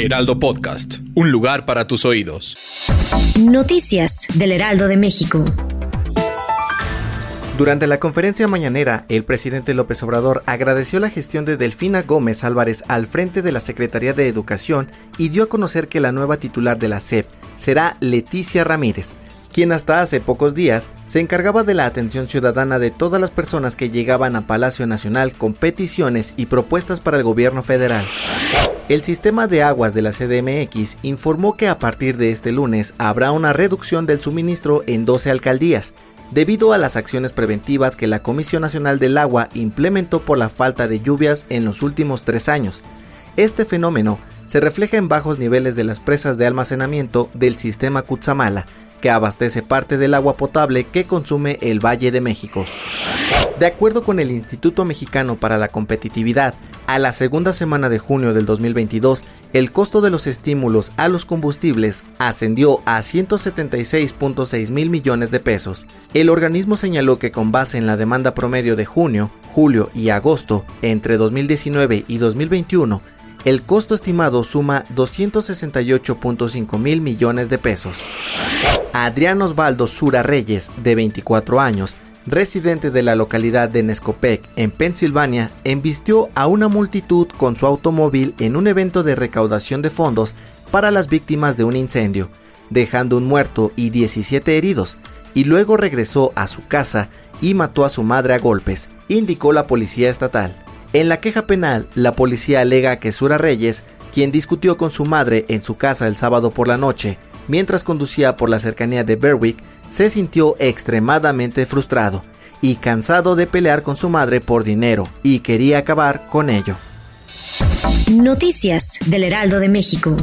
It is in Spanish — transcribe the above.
Heraldo Podcast, un lugar para tus oídos. Noticias del Heraldo de México. Durante la conferencia mañanera, el presidente López Obrador agradeció la gestión de Delfina Gómez Álvarez al frente de la Secretaría de Educación y dio a conocer que la nueva titular de la SEP será Leticia Ramírez, quien hasta hace pocos días se encargaba de la atención ciudadana de todas las personas que llegaban a Palacio Nacional con peticiones y propuestas para el gobierno federal. El sistema de aguas de la CDMX informó que a partir de este lunes habrá una reducción del suministro en 12 alcaldías, debido a las acciones preventivas que la Comisión Nacional del Agua implementó por la falta de lluvias en los últimos tres años. Este fenómeno se refleja en bajos niveles de las presas de almacenamiento del sistema Cutzamala, que abastece parte del agua potable que consume el Valle de México. De acuerdo con el Instituto Mexicano para la Competitividad, a la segunda semana de junio del 2022, el costo de los estímulos a los combustibles ascendió a 176.6 mil millones de pesos. El organismo señaló que con base en la demanda promedio de junio, julio y agosto entre 2019 y 2021, el costo estimado suma 268.5 mil millones de pesos. Adrián Osvaldo Sura Reyes, de 24 años, residente de la localidad de Nescopec, en Pensilvania, embistió a una multitud con su automóvil en un evento de recaudación de fondos para las víctimas de un incendio, dejando un muerto y 17 heridos, y luego regresó a su casa y mató a su madre a golpes, indicó la policía estatal. En la queja penal, la policía alega que Sura Reyes, quien discutió con su madre en su casa el sábado por la noche, mientras conducía por la cercanía de Berwick, se sintió extremadamente frustrado y cansado de pelear con su madre por dinero y quería acabar con ello. Noticias del Heraldo de México.